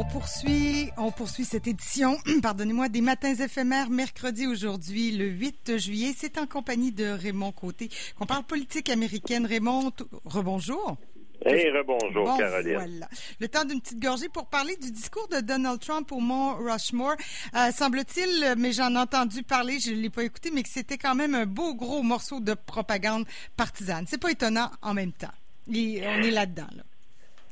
On poursuit, on poursuit cette édition, pardonnez-moi, des matins éphémères mercredi aujourd'hui, le 8 juillet. C'est en compagnie de Raymond Côté qu'on parle politique américaine. Raymond, rebonjour. Hey, rebonjour, Caroline. Voilà. Le temps d'une petite gorgée pour parler du discours de Donald Trump au Mont Rushmore. Euh, semble-t-il, mais j'en ai entendu parler, je ne l'ai pas écouté, mais que c'était quand même un beau gros morceau de propagande partisane. C'est pas étonnant en même temps. on est là-dedans, là.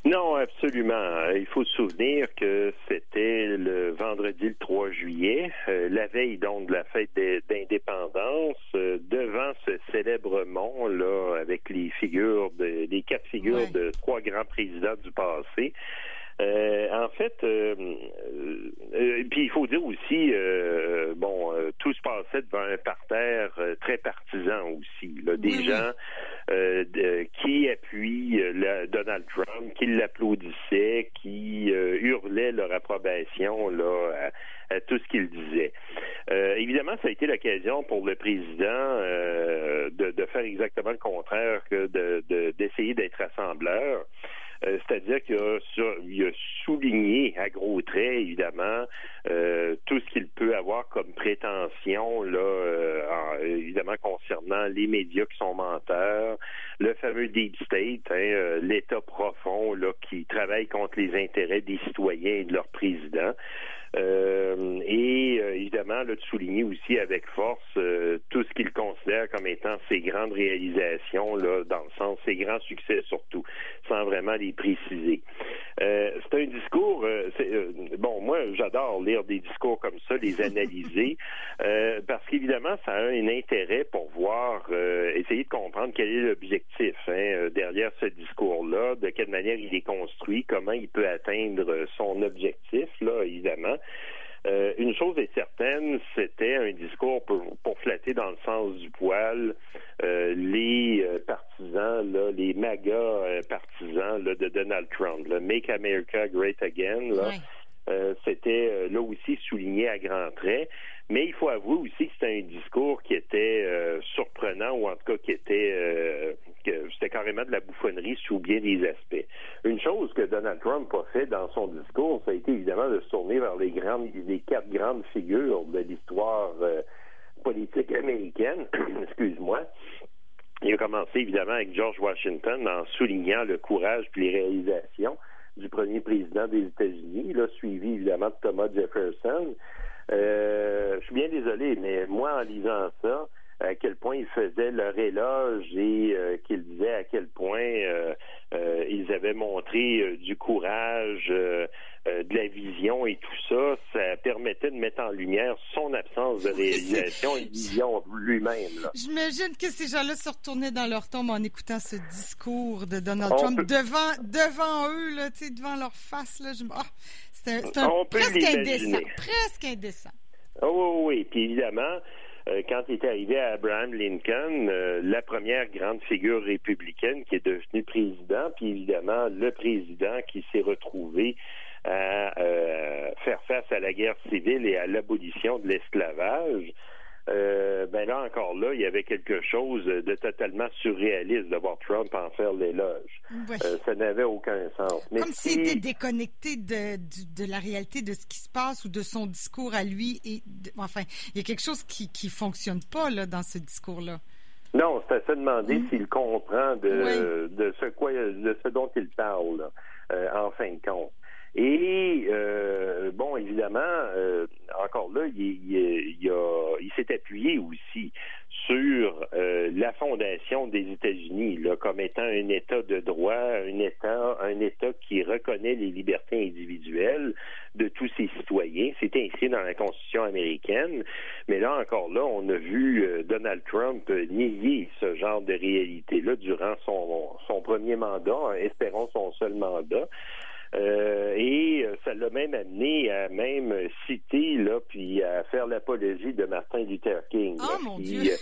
Non, absolument. Il faut se souvenir que c'était le vendredi le 3 juillet, euh, la veille donc de la fête d'indépendance, euh, devant ce célèbre mont là, avec les figures, de, les quatre figures de trois grands présidents du passé. Euh, en fait, euh, euh, puis il faut dire aussi, bon, tout se passait devant un parterre très partisan aussi. Là, des gens Qui l'applaudissaient, qui hurlaient leur approbation à, tout ce qu'il disait. évidemment, ça a été l'occasion pour le président de, de, faire exactement le contraire que d'essayer de, d'être rassembleur. Euh, c'est-à-dire qu'il a, souligné à gros traits, évidemment, euh, tout ce qu'il peut avoir comme prétention, là, euh, évidemment, concernant les médias qui sont menteurs, le fameux Deep State, hein, l'État profond là, qui travaille contre les intérêts des citoyens et de leurs présidents. Euh, et euh, évidemment, là, de souligner aussi avec force euh, tout ce qu'il considère comme étant ses grandes réalisations, là, dans le sens ses grands succès surtout, sans vraiment les préciser. C'est un discours. bon, moi, j'adore lire des discours comme ça, les analyser, parce qu'évidemment, ça a un intérêt pour voir, essayer de comprendre quel est l'objectif hein, derrière ce discours-là, de quelle manière il est construit, comment il peut atteindre son objectif, là, évidemment. Euh, une chose est certaine, c'était un discours pour, flatter dans le sens du poil euh, les euh, partisans, là, les MAGA partisans là, de Donald Trump, le Make America Great Again. Là, c'était là aussi souligné à grands traits. Mais il faut avouer aussi que c'était un discours qui était surprenant ou en tout cas qui était c'était carrément de la bouffonnerie sous bien des aspects. Une chose que Donald Trump a fait dans son discours, ça a été évidemment de se tourner vers les grandes, les quatre grandes figures de l'histoire euh, politique américaine. Excuse-moi. Il a commencé évidemment avec George Washington en soulignant le courage et les réalisations du premier président des États-Unis, là, suivi évidemment de Thomas Jefferson. Euh, je suis bien désolé, mais moi, en lisant ça, à quel point ils faisaient leur éloge et euh, qu'ils disaient à quel point euh, euh, ils avaient montré du courage, de la vision et tout ça permettait de mettre en lumière son absence de réalisation et vision lui-même. J'imagine que ces gens-là se retournaient dans leur tombe en écoutant ce discours de Donald Trump devant devant eux, là, devant leur face. Là, je... oh, c'était presque indécent. Presque indécent. Oh, oui, oui. Puis évidemment, euh, quand il est arrivé à Abraham Lincoln, euh, la première grande figure républicaine qui est devenue président, puis évidemment le président qui s'est retrouvé à euh, faire face à la guerre civile et à l'abolition de l'esclavage. Euh, ben là encore là, il y avait quelque chose de totalement surréaliste de voir Trump en faire l'éloge. Euh, ça n'avait aucun sens. Comme s'il était déconnecté de, de, la réalité de ce qui se passe ou de son discours à lui. Et enfin, il y a quelque chose qui qui fonctionne pas là dans ce discours-là. Non, c'est à se demander mm. s'il comprend de, de ce quoi de ce dont il parle euh, en fin de compte. Et euh, bon, évidemment, euh, encore là, il, il, il s'est appuyé aussi sur euh, la fondation des États-Unis comme étant un État de droit, un État, un État qui reconnaît les libertés individuelles de tous ses citoyens. C'est inscrit dans la Constitution américaine. Mais là encore là, on a vu Donald Trump nier ce genre de réalité-là durant son, son premier mandat, espérons son seul mandat. Euh, et euh, ça l'a même amené à même citer là, puis à faire l'apologie de Martin Luther King. Oh, mon Dieu.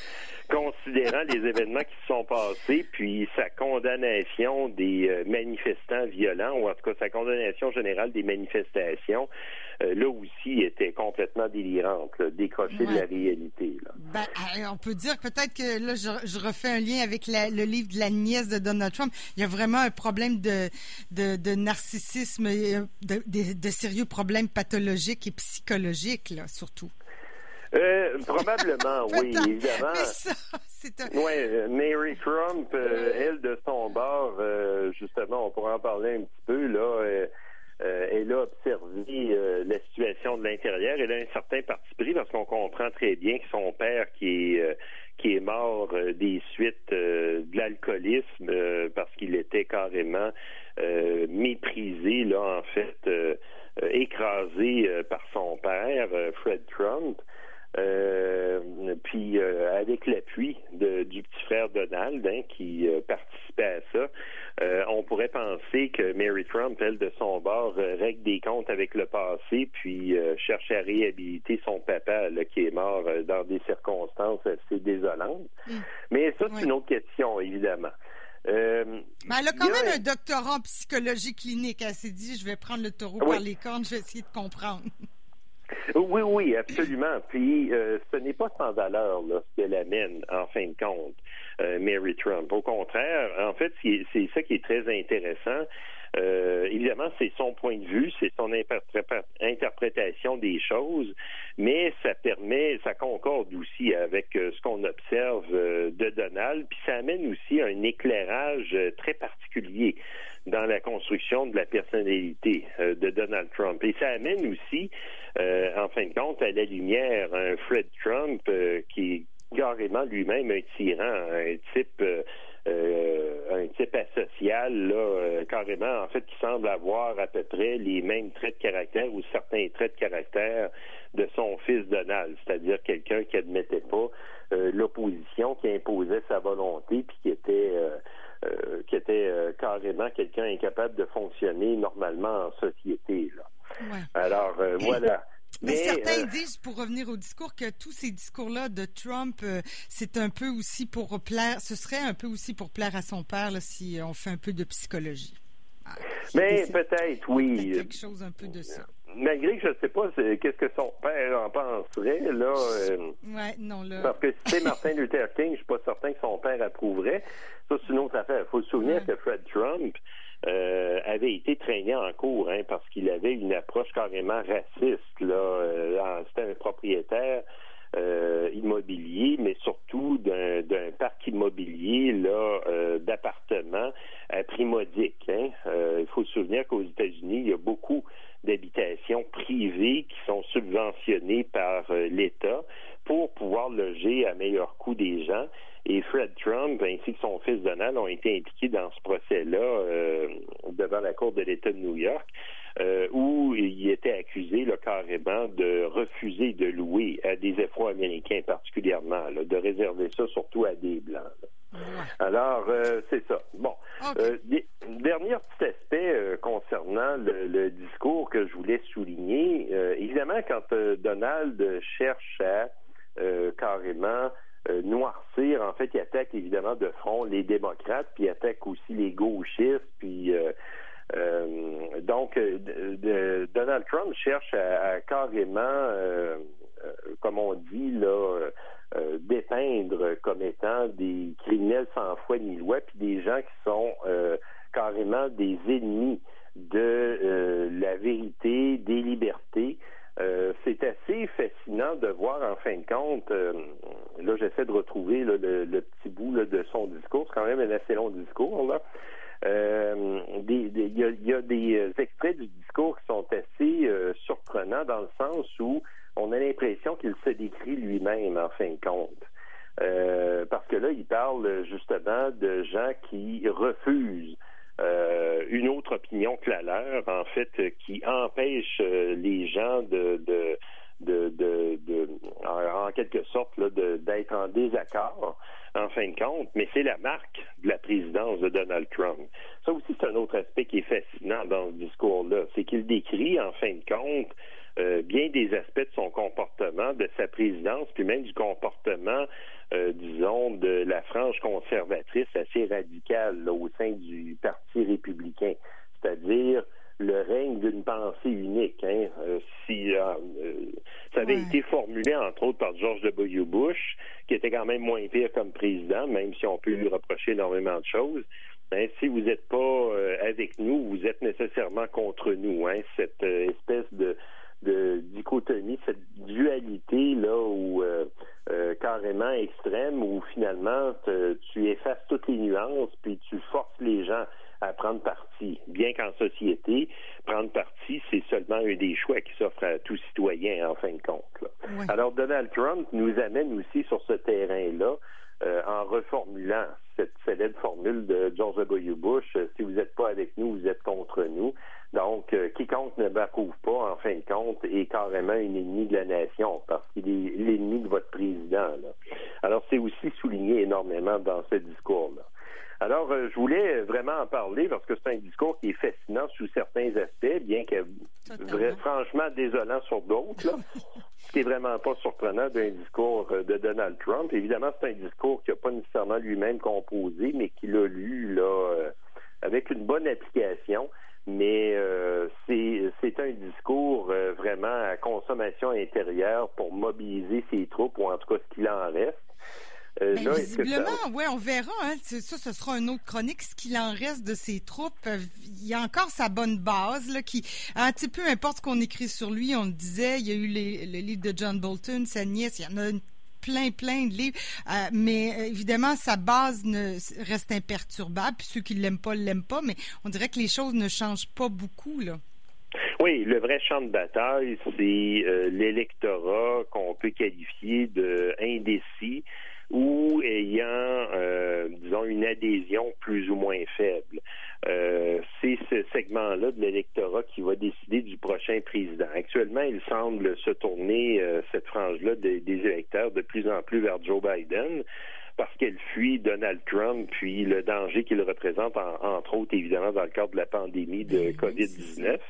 considérant les événements qui se sont passés, puis sa condamnation des euh, manifestants violents, ou en tout cas sa condamnation générale des manifestations, euh, là aussi était complètement délirante, décrochée de la réalité. Ben, on peut dire peut-être que là, je, refais un lien avec le livre de la nièce de Donald Trump. Il y a vraiment un problème de, de, narcissisme, de, de, sérieux problèmes pathologiques et psychologiques, là, surtout. Euh, probablement, oui, évidemment. Oui, euh, Mary Trump, euh, elle, de son bord, justement, on pourra en parler un petit peu, là. Elle a observé la situation de l'intérieur. Elle a un certain parti pris parce qu'on comprend très bien que son père, qui est qui est mort des suites de l'alcoolisme parce qu'il était carrément méprisé, là, en fait, écrasé par son père, Fred Trump. Euh, puis euh, avec l'appui du petit frère Donald hein, qui euh, participait à ça, on pourrait penser que Mary Trump, elle, de son bord, règle des comptes avec le passé, puis cherche à réhabiliter son papa là, qui est mort dans des circonstances assez désolantes. Mm. Mais ça, c'est une autre question, évidemment. Mais elle a quand même un... doctorat en psychologie clinique. Elle s'est dit, je vais prendre le taureau par les cornes, je vais essayer de comprendre. Oui, oui, absolument. Puis euh, ce n'est pas sans valeur là, ce qu'elle amène, en fin de compte, euh, Mary Trump. Au contraire, en fait, c'est ça qui est très intéressant. Euh, évidemment, c'est son point de vue, c'est son interprétation des choses, mais ça permet, ça concorde aussi avec ce qu'on observe de Donald, puis ça amène aussi un éclairage très particulier dans la construction de la personnalité de Donald Trump. Et ça amène aussi euh, en fin de compte, à la lumière, un Fred Trump euh, qui est carrément lui-même un tyran, un type euh, un type asocial, là, carrément, en fait, qui semble avoir à peu près les mêmes traits de caractère ou certains traits de caractère de son fils Donald, c'est-à-dire quelqu'un qui admettait pas l'opposition, qui imposait sa volonté, puis qui était qui était carrément quelqu'un incapable de fonctionner normalement en société. Là. Alors, euh, voilà. Mais, certains euh, disent, pour revenir au discours, que tous ces discours-là de Trump, euh, c'est un peu aussi pour plaire, ce serait un peu aussi pour plaire à son père, si on fait un peu de psychologie. Ah, mais peut-être, oui. quelque chose un peu de ça. Malgré que je ne sais pas qu'est-ce que son père en penserait, là. ouais, non, là. Parce que si c'est Martin Luther King, je suis pas certain que son père approuverait. Ça, c'est une autre affaire. Il faut se souvenir que Fred Trump, euh, avait été traîné en cours hein, parce qu'il avait une approche carrément raciste. Là, euh, c'était un propriétaire euh, immobilier, mais surtout d'un parc immobilier là d'appartements à prix modique. Hein. il faut se souvenir qu'aux États-Unis, il y a beaucoup d'habitations privées qui sont subventionnées par l'État pour pouvoir loger à meilleur coût des gens. Et Fred Trump ainsi que son fils Donald ont été impliqués dans ce procès-là euh, devant la Cour de l'État de New York, euh, où il était accusé là, carrément de refuser de louer à des Afro-Américains particulièrement, de réserver ça surtout à des Blancs. Alors, euh, c'est ça. Bon. dernier petit aspect concernant le, discours que je voulais souligner. évidemment, quand Donald cherche à carrément euh, noircir. En fait, il attaque évidemment de front les démocrates, puis il attaque aussi les gauchistes, puis euh, euh, donc Donald Trump cherche à, carrément, comme on dit là, dépeindre comme étant des criminels sans foi ni loi, puis des gens qui sont carrément des ennemis de la vérité, des libertés. Euh, c'est assez fascinant de voir, en fin de compte, euh, là j'essaie de retrouver le, petit bout de son discours, c'est quand même un assez long discours, là. Euh, il y, a des extraits du discours qui sont assez surprenants dans le sens où on a l'impression qu'il se décrit lui-même, en fin de compte. parce que là, il parle justement de gens qui refusent euh, une autre opinion que la leur, en fait, qui empêche euh, les gens de, de, de, de, en, quelque sorte, d'être en désaccord, en fin de compte, mais c'est la marque de la présidence de Donald Trump. Ça aussi, c'est un autre aspect qui est fascinant dans ce discours-là, c'est qu'il décrit, en fin de compte, euh, bien des aspects de son comportement, de sa présidence, puis même du comportement disons, de la frange conservatrice assez radicale au sein du Parti républicain, c'est-à-dire le règne d'une pensée unique. Hein. si ça avait été formulé entre autres par George W. Bush, qui était quand même moins pire comme président, même si on peut lui reprocher énormément de choses. Ben, si vous n'êtes pas euh, avec nous, vous êtes nécessairement contre nous. Hein? Cette euh, espèce de, dichotomie, cette dualité là où euh, carrément extrême, où finalement tu effaces toutes les nuances, puis tu forces les gens à prendre parti. Bien qu'en société, prendre parti, c'est seulement un des choix qui s'offre à tout citoyen en fin de compte. Alors Donald Trump nous amène aussi sur ce terrain-là. en reformulant cette célèbre formule de George W. Bush, euh, si vous n'êtes pas avec nous, vous êtes contre nous. Donc, euh, quiconque ne m'approuve pas, en fin de compte, est carrément un ennemi de la nation parce qu'il est l'ennemi de votre président. Alors, c'est aussi souligné énormément dans ce discours-là. Alors, euh, je voulais vraiment en parler parce que c'est un discours qui est fascinant sous certains aspects, bien que franchement désolant sur d'autres. Ce qui est vraiment pas surprenant d'un discours euh, de Donald Trump. Évidemment, c'est un discours qu'il n'a pas nécessairement lui-même composé, mais qu'il a lu là euh, avec une bonne application. Mais c'est un discours vraiment à consommation intérieure pour mobiliser ses troupes, ou en tout cas ce qu'il en reste. Euh, ben, visiblement, oui, on verra. Hein. Ça, ce sera une autre chronique. Ce qu'il en reste de ses troupes, euh, il y a encore sa bonne base, là, qui, un petit peu importe ce qu'on écrit sur lui, on le disait, il y a eu le livre de John Bolton, sa nièce, il y en a plein, plein de livres. Euh, mais évidemment, sa base ne, reste imperturbable. Puis ceux qui l'aiment pas, l'aiment pas. Mais on dirait que les choses ne changent pas beaucoup, là. Oui, le vrai champ de bataille, c'est l'électorat qu'on peut qualifier de indécis ou ayant, euh, disons, une adhésion plus ou moins faible. Euh, c'est ce segment-là de l'électorat qui va décider du prochain président. Actuellement, il semble se tourner, euh, cette frange-là, des, électeurs de plus en plus vers Joe Biden parce qu'elle fuit Donald Trump, puis le danger qu'il représente, entre autres, évidemment, dans le cadre de la pandémie de COVID-19.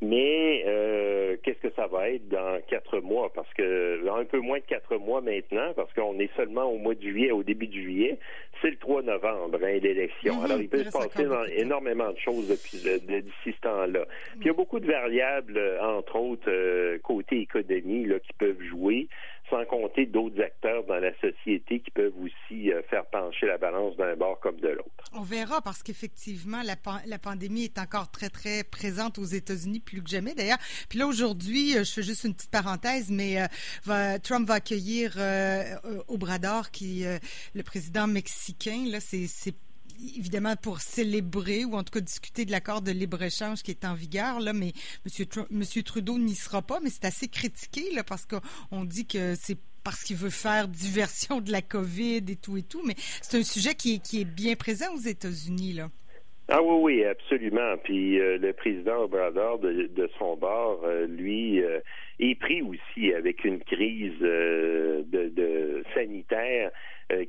Mais euh, qu'est-ce que ça va être dans quatre mois? Parce que un peu moins de quatre mois maintenant, parce qu'on est seulement au mois de juillet, au début de juillet, c'est le 3 novembre, hein, l'élection. Mhm. Alors, il peut se passer énormément de choses depuis d'ici ce temps-là. Puis il y a beaucoup de variables, entre autres, euh, côté économie, là, qui peuvent jouer sans compter d'autres acteurs dans la société qui peuvent aussi euh, faire pencher la balance d'un bord comme de l'autre. On verra parce qu'effectivement, la, pandémie est encore très, très présente aux États-Unis, plus que jamais d'ailleurs. Puis là, aujourd'hui, euh, je fais juste une petite parenthèse, mais euh, Trump va accueillir Obrador, qui le président mexicain. Là, c'est évidemment pour célébrer ou en tout cas discuter de l'accord de libre-échange qui est en vigueur, là, mais M. Trudeau n'y sera pas, mais c'est assez critiqué là, parce qu'on dit que c'est parce qu'il veut faire diversion de la COVID et tout et tout, mais c'est un sujet qui est, qui est bien présent aux États-Unis. là. Ah oui, oui, absolument. Puis euh, le président Obrador, de, son bord, euh, lui, euh, est pris aussi avec une crise de, de, sanitaire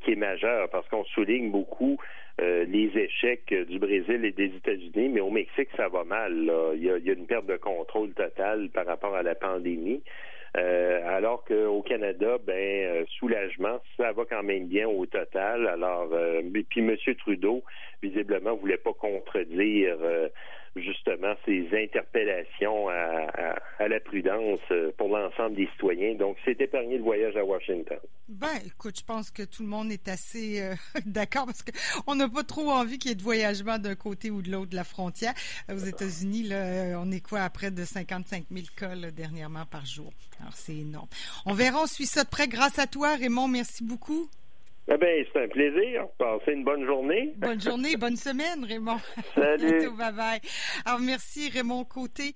qui est majeure parce qu'on souligne beaucoup euh, les échecs du Brésil et des États-Unis, mais au Mexique, ça va mal. Il, y a, une perte de contrôle totale par rapport à la pandémie. Euh, alors qu'au Canada, ben euh, soulagement, ça va quand même bien au total. Alors, puis M. Trudeau, visiblement, voulait pas contredire justement ces interpellations à, la prudence euh, pour l'ensemble des citoyens. Donc, c'est épargné le voyage à Washington. Ben, écoute, je pense que tout le monde est assez euh, d'accord parce qu'on n'a pas trop envie qu'il y ait de voyagement d'un côté ou de l'autre de la frontière. Aux États-Unis, euh, on est quoi à près de 55 000 cas dernièrement par jour. Alors, c'est énorme. On verra, on suit ça de près grâce à toi, Raymond. Merci beaucoup. Eh bien, c'est un plaisir. Passez une bonne journée. Bonne journée, bonne semaine, Raymond. Salut. bye bye. Alors, merci, Raymond Côté.